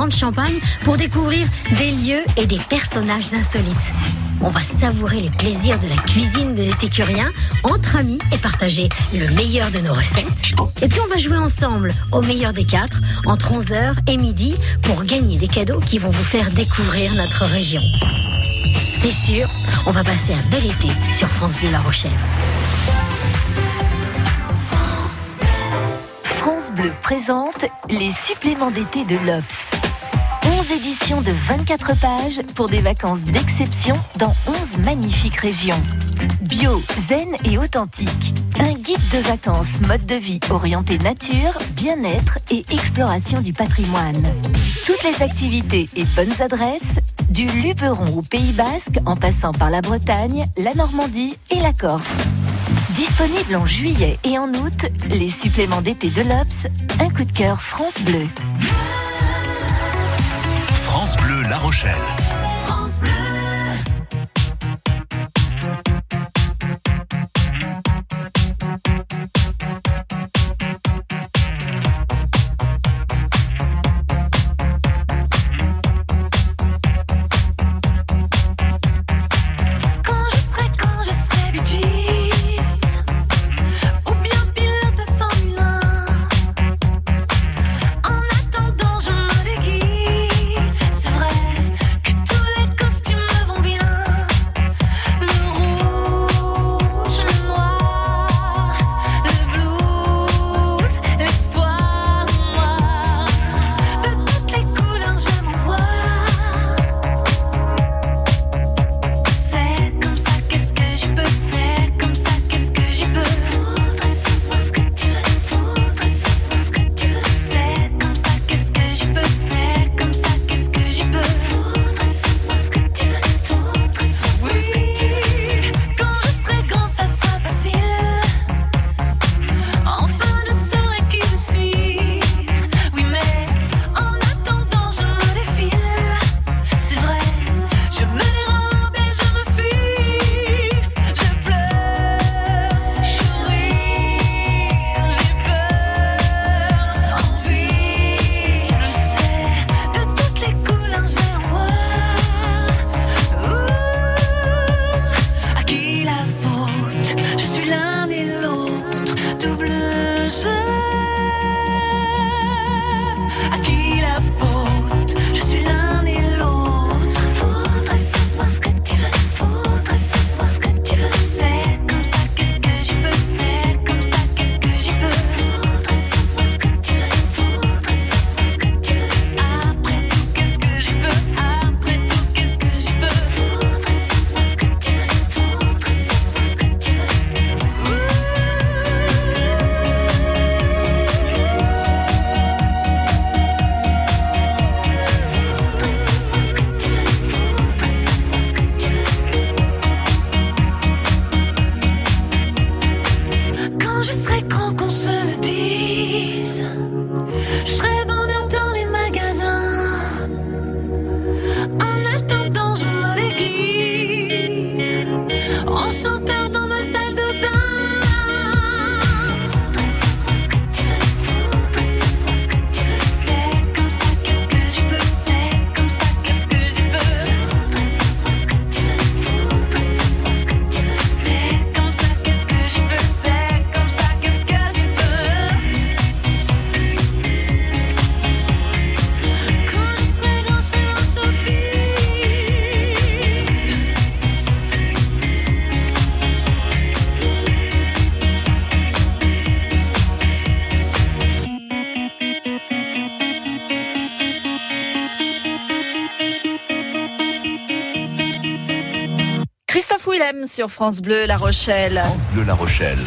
restaurant de Champagne pour découvrir des lieux et des personnages insolites. On va savourer les plaisirs de la cuisine de l'étécurien entre amis et partager le meilleur de nos recettes. Et puis on va jouer ensemble au meilleur des quatre entre 11h et midi pour gagner des cadeaux qui vont vous faire découvrir notre région. C'est sûr, on va passer un bel été sur France Bleu La Rochelle. France Bleu présente les suppléments d'été de l'Obs. 11 éditions de 24 pages pour des vacances d'exception dans 11 magnifiques régions. Bio, zen et authentique. Un guide de vacances mode de vie orienté nature, bien-être et exploration du patrimoine. Toutes les activités et bonnes adresses, du Luberon au Pays Basque en passant par la Bretagne, la Normandie et la Corse. Disponible en juillet et en août, les suppléments d'été de l'Obs, un coup de cœur France Bleu. Bleu La Rochelle. Sur France Bleu La Rochelle. France Bleu La Rochelle.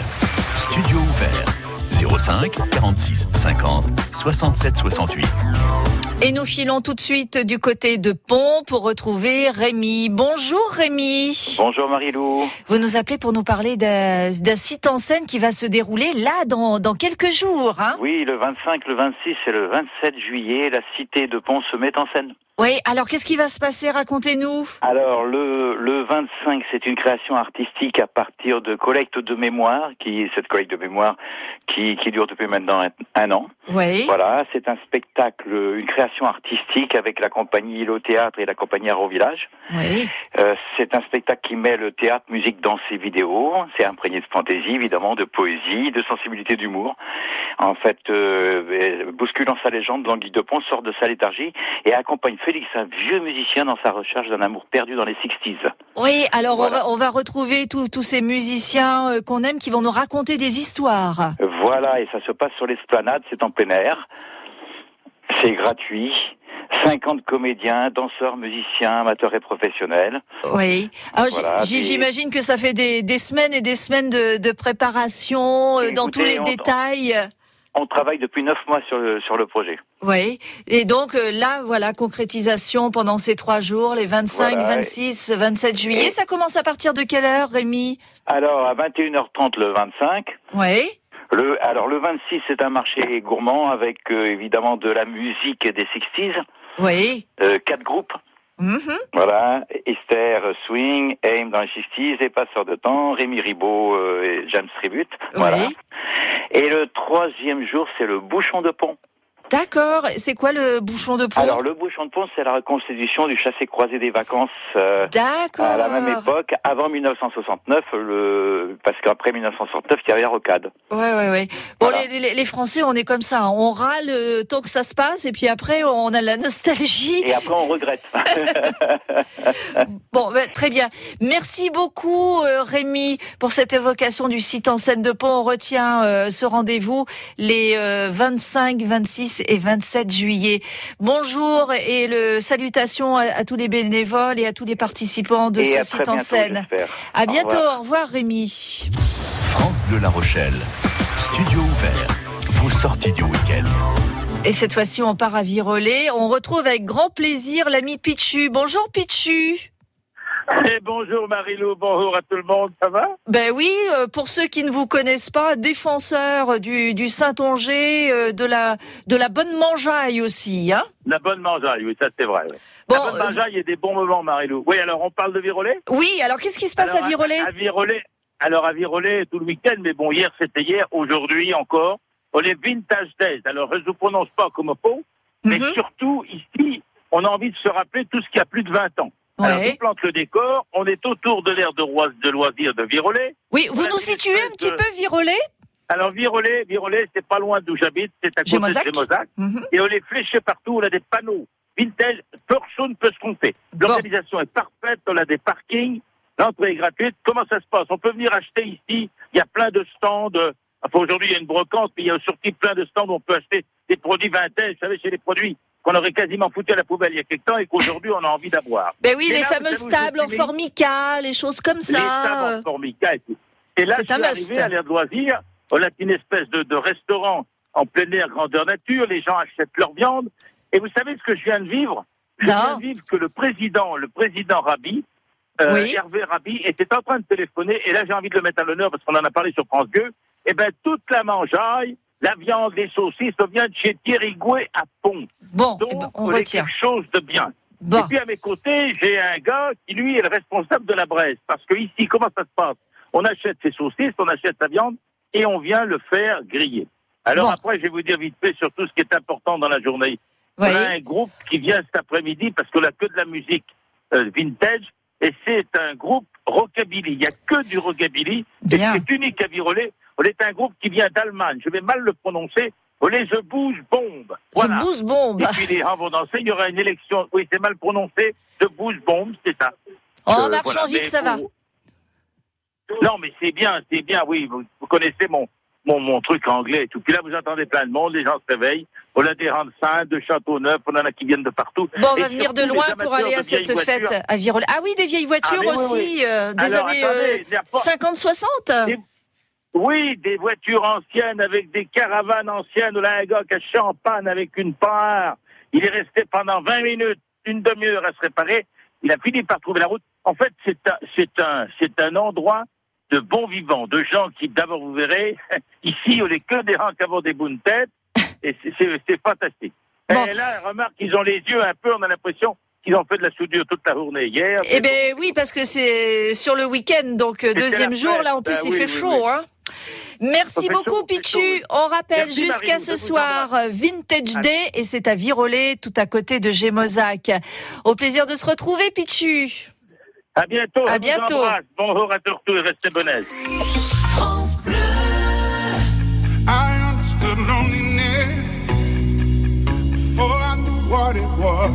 Studio ouvert. 05 46 50 67 68. Et nous filons tout de suite du côté de Pont pour retrouver Rémi. Bonjour Rémi. Bonjour Marie-Lou. Vous nous appelez pour nous parler d'un d'un site en scène qui va se dérouler là dans, dans quelques jours. Hein? Oui, le 25, le 26 et le 27 juillet, la cité de Pont se met en scène. Oui, alors qu'est-ce qui va se passer? Racontez-nous. Alors le, le 25, c'est une création artistique à partir de collecte de mémoire, qui cette collecte de mémoire qui, qui dure depuis maintenant un, un an. Oui. Voilà, c'est un spectacle, une création artistique avec la compagnie Île au Théâtre et la compagnie Arrow Village. Oui. Euh, c'est un spectacle qui met le théâtre, musique, danse et vidéo. C'est imprégné de fantaisie, évidemment, de poésie, de sensibilité d'humour. En fait, euh, bousculant sa légende, Languille de Pont sort de sa léthargie et accompagne Félix, un vieux musicien, dans sa recherche d'un amour perdu dans les 60s. Oui, alors on, va, on va retrouver tous ces musiciens euh, qu'on aime qui vont nous raconter des histoires. Voilà, et ça se passe sur l'esplanade, c'est en plein air. C'est gratuit. 50 comédiens, danseurs, musiciens, amateurs et professionnels. Oui. Voilà, j'imagine que ça fait des, des semaines et des semaines de, de préparation euh, dans tous les on- détails. On travaille depuis neuf mois sur le, sur le projet. Oui. Et donc euh, là, voilà, concrétisation pendant ces trois jours, les 25, Voilà. 26, 27 juillet. Et- Ça commence à partir de quelle heure, Rémi? Alors, à 21h30 le 25, Oui. Le, alors le 26, c'est un marché gourmand avec euh, évidemment de la musique des 60s, Oui. euh, quatre groupes. Mhm. Voilà, Esther Swing, Aim dans les 60s, et Passeurs de temps, Rémi Ribot euh, et James Tribute. Voilà. Et le troisième jour, c'est le bouchon de pont. D'accord. C'est quoi le bouchon de pont Alors le bouchon de pont, c'est la reconstitution du chassé-croisé des vacances euh, D'accord. à la même époque, avant 1969, le... parce qu'après 1969, il y avait la rocade. Ouais, ouais, ouais. Bon, Voilà. les, les, les Français, on est comme ça. hein. On râle euh, tant que ça se passe, et puis après, on a la nostalgie. Et après, on regrette. Bon, ben, très bien. Merci beaucoup, euh, Rémi, pour cette évocation du site en scène de pont. On retient euh, ce rendez-vous les euh, 25, 26 et 27 juillet. Bonjour et le salutations à, à tous les bénévoles et à tous les participants de et ce site en bientôt, scène. À Au bientôt. revoir. Au revoir, Rémi. France Bleu La Rochelle. Studio ouvert. Vos sorties du week-end. Et cette fois-ci, on part à Virolet. On retrouve avec grand plaisir l'ami Pichu. Bonjour, Pichu. Et bonjour Marilou, bonjour à tout le monde, ça va? Ben oui, euh, pour ceux qui ne vous connaissent pas, défenseur du, du Saint-Onger, euh, de la de la bonne mangeaille aussi, hein? La bonne mangeaille, oui, ça c'est vrai. oui. Bon, la bonne euh, mangeaille et des bons moments Marilou. Oui, alors on parle de Virolet Oui, alors qu'est-ce qui se passe Alors, à Virolet à, Virolet, alors à Virolet tout le week-end, mais bon, hier c'était hier, aujourd'hui encore, on est Vintage Days. Alors je ne vous prononce pas comme faux, mais Mhm. surtout ici, on a envie de se rappeler tout ce qui a plus de 20 ans. Alors, je plante le décor, on est autour de l'aire de, roi- de loisirs de Virolet. Oui, vous on nous situez un petit peu Virolet Alors Virolet, Virolet, c'est pas loin d'où j'habite, c'est à côté Gémozac de Gémozac. Mhm. et on les fléchés partout, on a des panneaux. Vintage, personne ne peut se compter. Bon. L'organisation est parfaite, on a des parkings, l'entrée est gratuite. Comment ça se passe? On peut venir acheter ici, il y a plein de stands. euh, Enfin, aujourd'hui, il y a une brocante, mais il y a surtout plein de stands où on peut acheter des produits vintage. Vous savez, c'est des produits qu'on aurait quasiment foutu à la poubelle il y a quelque temps et qu'aujourd'hui, on a envie d'avoir. Ben oui, Et les là, fameuses tables en formica, les choses comme Les tables ça. en formica et tout. Et là, C'est je suis arrivé à l'air de loisirs. On a une espèce de, de restaurant en plein air, grandeur nature. Les gens achètent leur viande. Et vous savez ce que je viens de vivre? Je Non. viens de vivre que le président, le président Rabi, euh, Oui. Hervé Rabi, était en train de téléphoner. Et là, j'ai envie de le mettre à l'honneur parce qu'on en a parlé sur France 2. Eh ben, toute la mangeaille, la viande, les saucisses, ça vient de chez Thierry Gouet à Pont. Bon, Donc, eh ben, on retient. quelque chose de bien. Et Bon, puis à mes côtés, j'ai un gars qui lui est le responsable de la braise. Parce que ici, comment ça se passe? On achète ses saucisses, on achète sa viande et on vient le faire griller. Alors Bon. après, je vais vous dire vite fait sur tout ce qui est important dans la journée. oui. On a un groupe qui vient cet après-midi parce qu'on n'a que de la musique euh, vintage et c'est un groupe rockabilly. Il n'y a que du rockabilly. Et. C'est unique à Virolet. On est un groupe qui vient d'Allemagne. Je vais mal le prononcer. On les The Bouge Bomb. Voilà. Je bouse bombe. Et puis les gens vont danser. Il y aura une élection. Oui, c'est mal prononcé. De Bouge Bomb, c'est ça. En Euh, marchant voilà. vite, Mais ça va. Non, mais c'est bien, c'est bien. Oui, vous, vous connaissez mon, mon, mon truc anglais et tout. Puis là, vous entendez plein de monde. Les gens se réveillent. On a des Saint, de Châteauneuf. On en a qui viennent de partout. Bon, on va venir de loin pour aller à cette fête voitures. à Virolet. Ah oui, des vieilles voitures Ah, oui, aussi, euh, des Alors, années pas- 50-60 Des- Oui, des voitures anciennes avec des caravanes anciennes. Là, un gars qui a champagne avec une part. Il est resté pendant 20 minutes, une demi-heure à se réparer. Il a fini par trouver la route. En fait, c'est un, c'est un, c'est un endroit de bons vivants, de gens qui, d'abord, vous verrez, ici, on n'est que des avons des bonnes têtes. Et c'est- fantastique. Bon. Et là, remarque, ils ont les yeux un peu, on a l'impression qu'ils ont fait de la soudure toute la journée. Hier, Eh ben oui, parce que c'est sur le week-end, donc euh, deuxième jour, là en plus Ben il oui, fait oui, chaud. oui. Hein. Merci beaucoup Pichu. On rappelle jusqu'à ce soir Vintage Day et c'est à Virolet, tout à côté de Gémozac. Au plaisir de se retrouver Pichu. À bientôt. À bientôt. Bonjour à tous et restez bonnes. France Bleu. I understood loneliness before I knew what it was.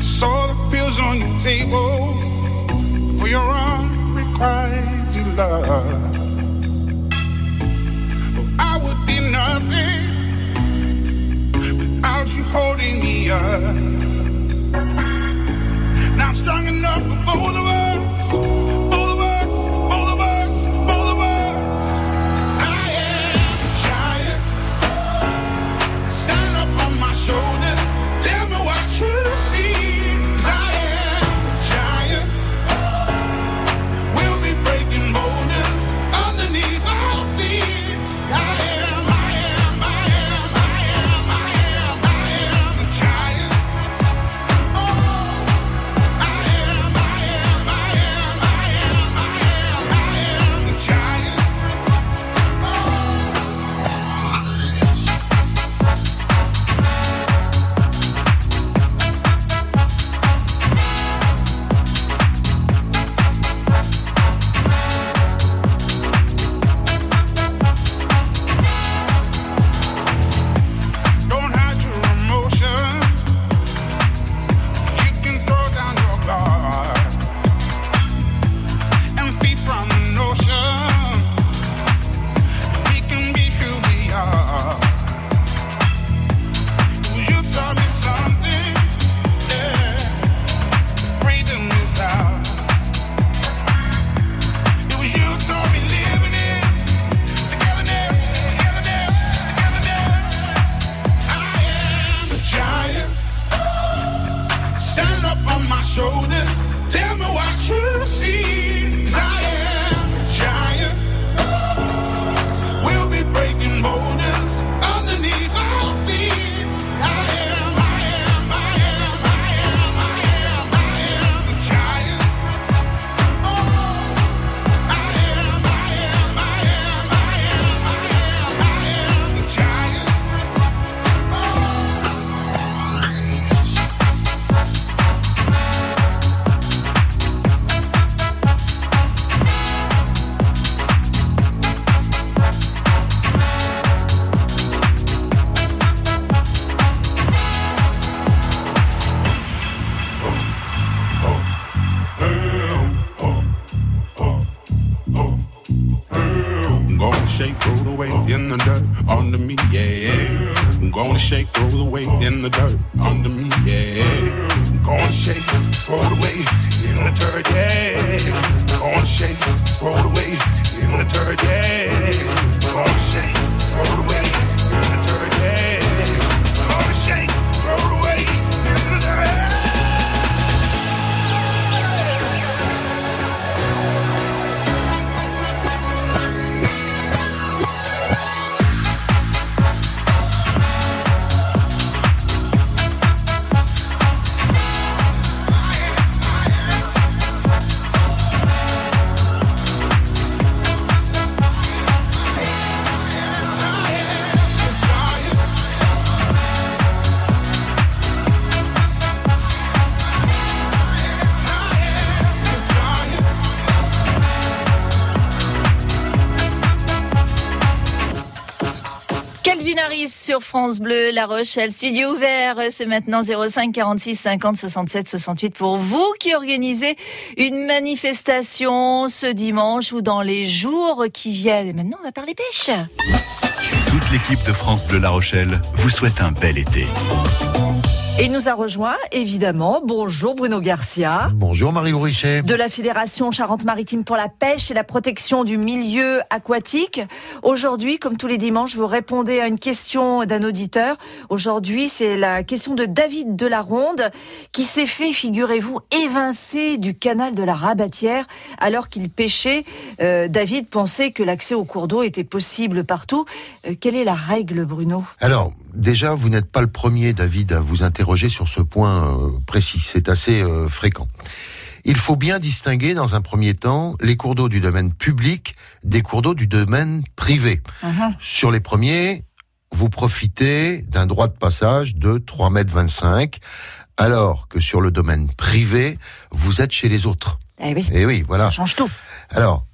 Saw the pills on your table for your unrequited love. I would be nothing without you holding me up. Strong enough for both of us. We'll be in the dirt under me, yeah. Gonna shake, throw it away in the dirt, yeah. Gonna shake, throw it away in the dirt, yeah. Gonna shake, throw it away Harris sur France Bleu, La Rochelle, studio ouvert. C'est maintenant 05 46 50 67 68 pour vous qui organisez une manifestation ce dimanche ou dans les jours qui viennent. Et maintenant, on va parler pêche. Toute l'équipe de France Bleu La Rochelle vous souhaite un bel été. Et il nous a rejoint, évidemment. Bonjour Bruno Garcia. Bonjour Marie-Lou Richet. de la Fédération Charente-Maritime pour la pêche et la protection du milieu aquatique. Aujourd'hui, comme tous les dimanches, vous répondez à une question d'un auditeur. Aujourd'hui, c'est la question de David Delaronde qui s'est fait, figurez-vous, évincer du canal de la Rabatière alors qu'il pêchait. Euh, David pensait que l'accès au cours d'eau était possible partout. Euh, quelle est la règle, Bruno? Alors, déjà, vous n'êtes pas le premier, David, à vous interroger sur ce point euh, précis. C'est assez euh, fréquent. Il faut bien distinguer, dans un premier temps, les cours d'eau du domaine public des cours d'eau du domaine privé. Sur les premiers, vous profitez d'un droit de passage de 3 mètres 25, alors que sur le domaine privé, vous êtes chez les autres. Eh oui, Et oui, voilà. ça change tout. Alors,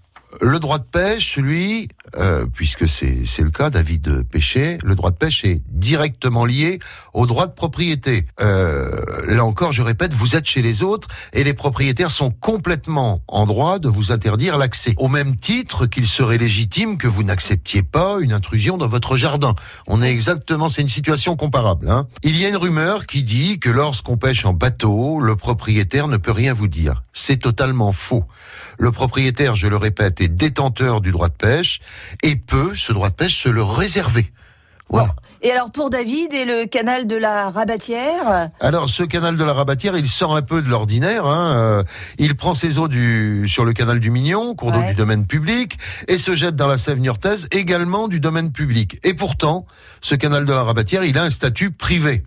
le droit de pêche, lui, euh, puisque c'est le cas, David Péché, le droit de pêche est directement lié au droit de propriété. Euh, là encore, je répète, vous êtes chez les autres et les propriétaires sont complètement en droit de vous interdire l'accès. Au même titre qu'il serait légitime que vous n'acceptiez pas une intrusion dans votre jardin. On est exactement, c'est une situation comparable. Hein. Il y a une rumeur qui dit que lorsqu'on pêche en bateau, le propriétaire ne peut rien vous dire. C'est totalement faux. Le propriétaire, je le répète, est détenteur du droit de pêche et peut, ce droit de pêche, se le réserver. Voilà. Et alors pour David et le canal de la Rabatière, Alors, ce canal de la Rabatière, il sort un peu de l'ordinaire. Hein. euh, il prend ses eaux du, sur le canal du Mignon, cours d'eau Ouais. du domaine public, et se jette dans la Sève niortaise, également du domaine public. Et pourtant, ce canal de la Rabatière, il a un statut privé.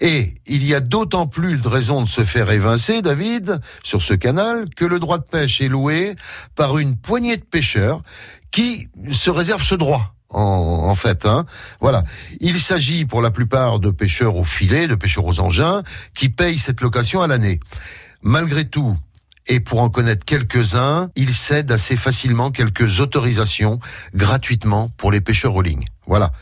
Et il y a d'autant plus de raisons de se faire évincer, David, sur ce canal, que le droit de pêche est loué par une poignée de pêcheurs qui se réservent ce droit. En, fait, hein. voilà. Il s'agit pour la plupart de pêcheurs au filet, de pêcheurs aux engins, qui payent cette location à l'année. Malgré tout, et pour en connaître quelques-uns, ils cèdent assez facilement quelques autorisations gratuitement pour les pêcheurs aux lignes. Voilà.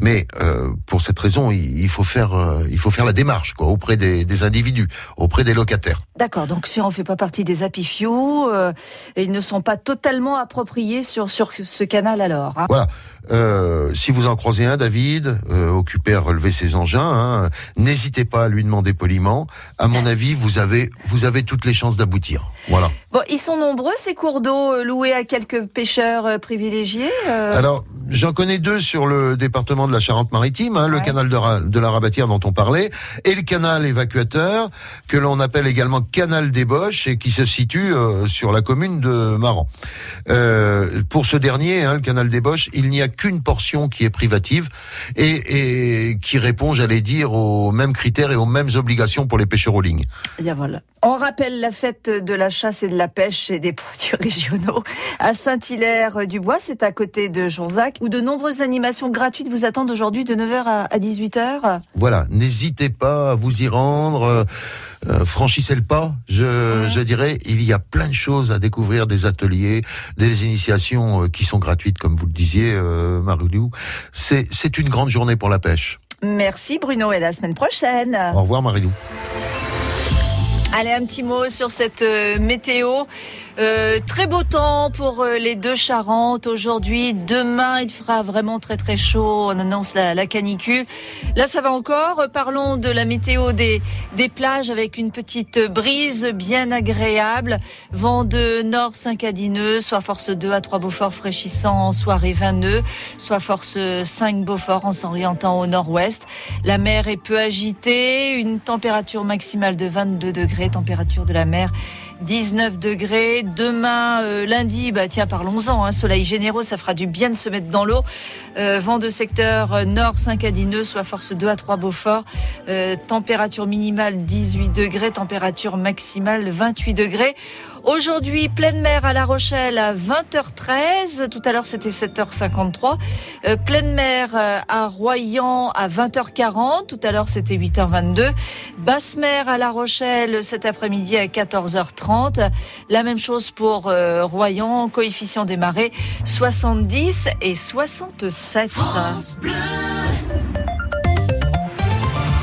Mais euh, pour cette raison, il il faut faire, euh, il faut faire la démarche quoi, auprès des, des individus, auprès des locataires. d'accord, donc si on ne fait pas partie des apifious, euh, ils ne sont pas totalement appropriés sur, sur ce canal alors. hein. Voilà. Si vous en croisez un, David, occupé à relever ses engins, hein, n'hésitez pas à lui demander poliment. À mon avis, vous avez, vous avez toutes les chances d'aboutir. Voilà. Bon, ils sont nombreux ces cours d'eau loués à quelques pêcheurs privilégiés. Alors, j'en connais deux sur le département de la Charente-Maritime, hein, le canal de, la Rabatière dont on parlait, et le canal évacuateur, que l'on appelle également canal des Boches, et qui se situe euh, sur la commune de Maran. Euh, pour ce dernier, hein, le canal des Boches, il n'y a qu'une portion qui est privative, et, et qui répond, j'allais dire, aux mêmes critères et aux mêmes obligations pour les pêcheurs aux lignes. Eh voilà. On rappelle la fête de la chasse et de la pêche et des produits régionaux à Saint-Hilaire-du-Bois, c'est à côté de Jonzac, où de nombreuses animations gratuites vous attendent aujourd'hui de 9h à 18h. Voilà, n'hésitez pas à vous y rendre. euh, euh, franchissez le pas, je, je dirais. Il y a plein de choses à découvrir, des ateliers, des initiations euh, qui sont gratuites, comme vous le disiez, euh, Marilou. C'est c'est une grande journée pour la pêche. Merci Bruno et à la semaine prochaine. Au revoir, Marilou. Allez, un petit mot sur cette euh, météo. Euh, très beau temps pour euh, les deux Charentes aujourd'hui. Demain, il fera vraiment très très chaud. On annonce la, canicule. Là, ça va encore. Euh, Parlons de la météo des, des plages avec une petite brise bien agréable. Vent de nord 5 à 10 nœuds, soit force 2 à 3 Beaufort fraîchissant en soirée 20 nœuds, soit force 5 Beaufort en s'orientant au nord-ouest. La mer est peu agitée, une température maximale de 22 degrés, température de la mer 19 degrés. Demain, euh, lundi, bah tiens, parlons-en. Hein, soleil généreux, ça fera du bien de se mettre dans l'eau. Euh, vent de secteur euh, nord 5 à 10 nœuds, soit force 2 à 3 Beaufort. Température minimale 18 degrés, température maximale 28 degrés. Aujourd'hui, pleine mer à La Rochelle à 20h13. Tout à l'heure, c'était 7h53. Euh, pleine mer euh, à Royan à 20h40. Tout à l'heure, c'était 8h22. Basse mer à La Rochelle cet après-midi à 14h30. La même chose pour euh, Royan, coefficient des marées 70 et 67.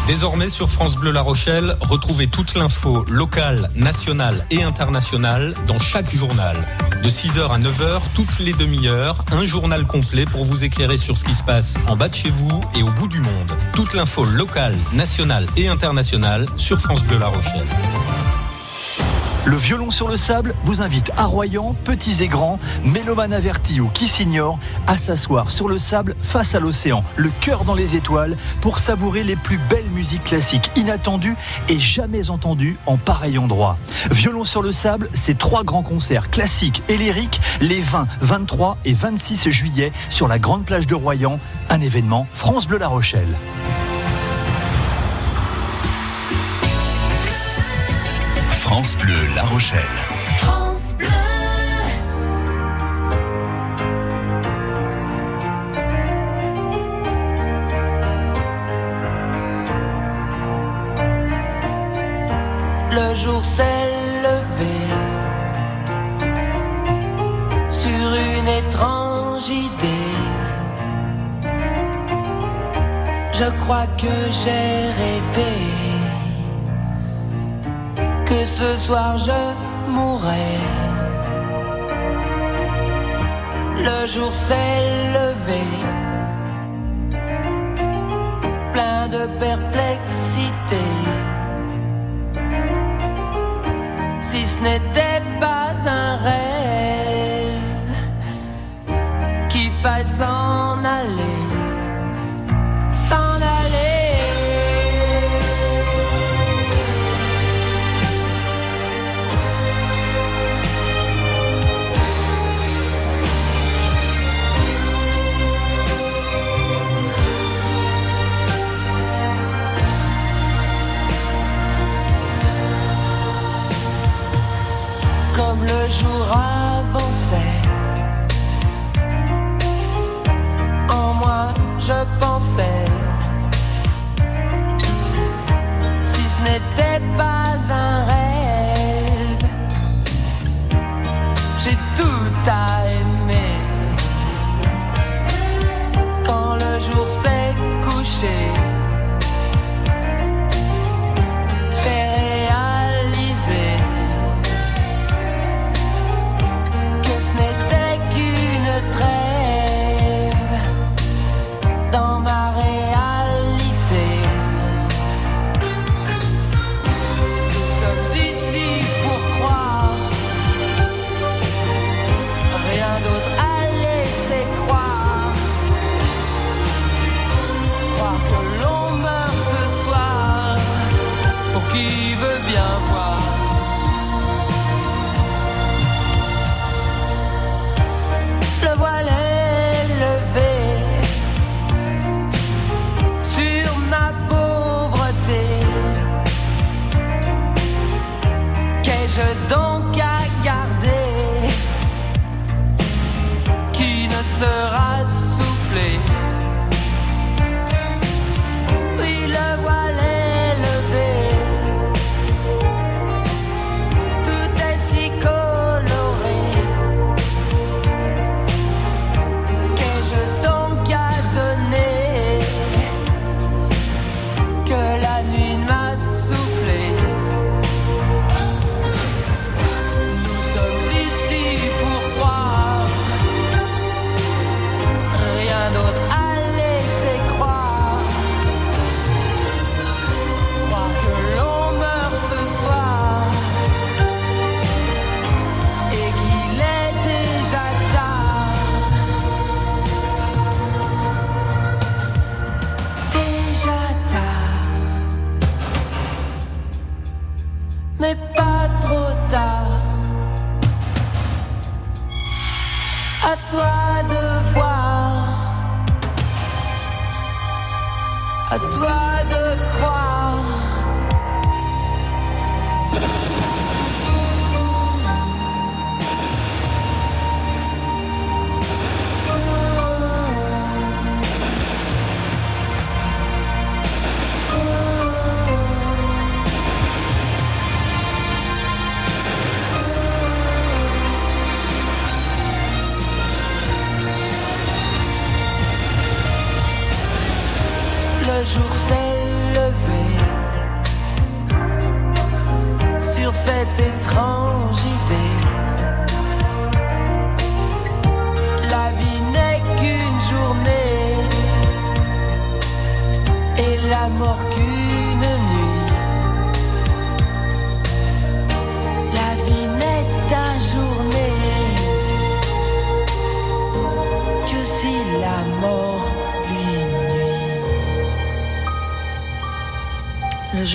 Désormais sur France Bleu La Rochelle, retrouvez toute l'info locale, nationale et internationale dans chaque journal. De 6h à 9h, toutes les demi-heures, un journal complet pour vous éclairer sur ce qui se passe en bas de chez vous et au bout du monde. Toute l'info locale, nationale et internationale sur France Bleu La Rochelle. Le violon sur le sable vous invite à Royan, petits et grands, mélomanes avertis ou qui s'ignorent, à s'asseoir sur le sable face à l'océan, le cœur dans les étoiles, pour savourer les plus belles musiques classiques inattendues et jamais entendues en pareil endroit. Violon sur le sable, c'est trois grands concerts classiques et lyriques les 20, 23 et 26 juillet sur la grande plage de Royan, un événement France Bleu La Rochelle. France Bleu La Rochelle. France Bleu. Le jour s'est levé sur une étrange idée. Je crois que j'ai rêvé ce soir je mourrai. Le jour s'est levé, plein de perplexité. Si ce n'était pas un rêve qui va s'en aller, s'en aller.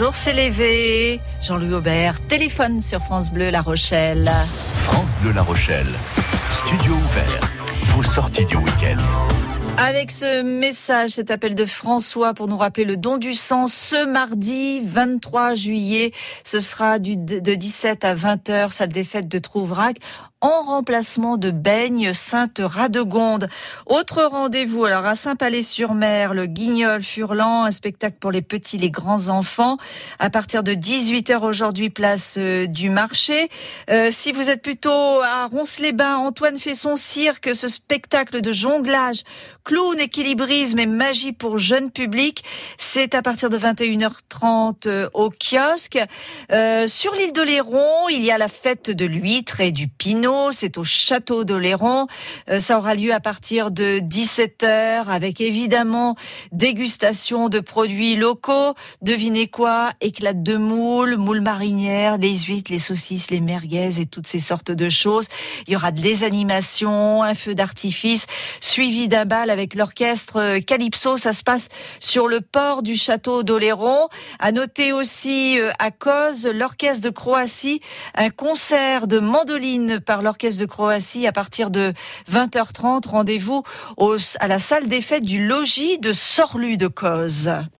jour s'est levé. Jean-Louis Aubert, téléphone sur France Bleu La Rochelle. France Bleu La Rochelle, studio ouvert, vos sorties du week-end. Avec ce message, cet appel de François pour nous rappeler le don du sang ce mardi 23 juillet. Ce sera de 17 à 20 h sa défaite de Trouvrac en remplacement de Baigne Sainte-Radegonde. Autre rendez-vous, alors à Saint-Palais-sur-Mer, le Guignol Furlan, un spectacle pour les petits, les grands enfants, à partir de 18h aujourd'hui, place euh, du marché. Euh, si vous êtes plutôt à Ronce-les-Bains, Antoine fait son cirque, ce spectacle de jonglage, clown, équilibrisme et magie pour jeune public, c'est à partir de 21h30 euh, au kiosque. Euh, sur l'île de Léron, il y a la fête de l'huître et du pinot c'est au château d'Oléron. Euh, ça aura lieu à partir de 17h avec évidemment dégustation de produits locaux. Devinez quoi? Éclate de moules, moules marinières, les huîtres, les saucisses, les merguez et toutes ces sortes de choses. Il y aura des animations, un feu d'artifice, suivi d'un bal avec l'orchestre Calypso. Ça se passe sur le port du château d'Oléron. À noter aussi euh, à cause l'orchestre de Croatie, un concert de mandoline par l'Orchestre de Croatie à partir de 20h30. Rendez-vous à la salle des fêtes du logis de Sorlu de Cause.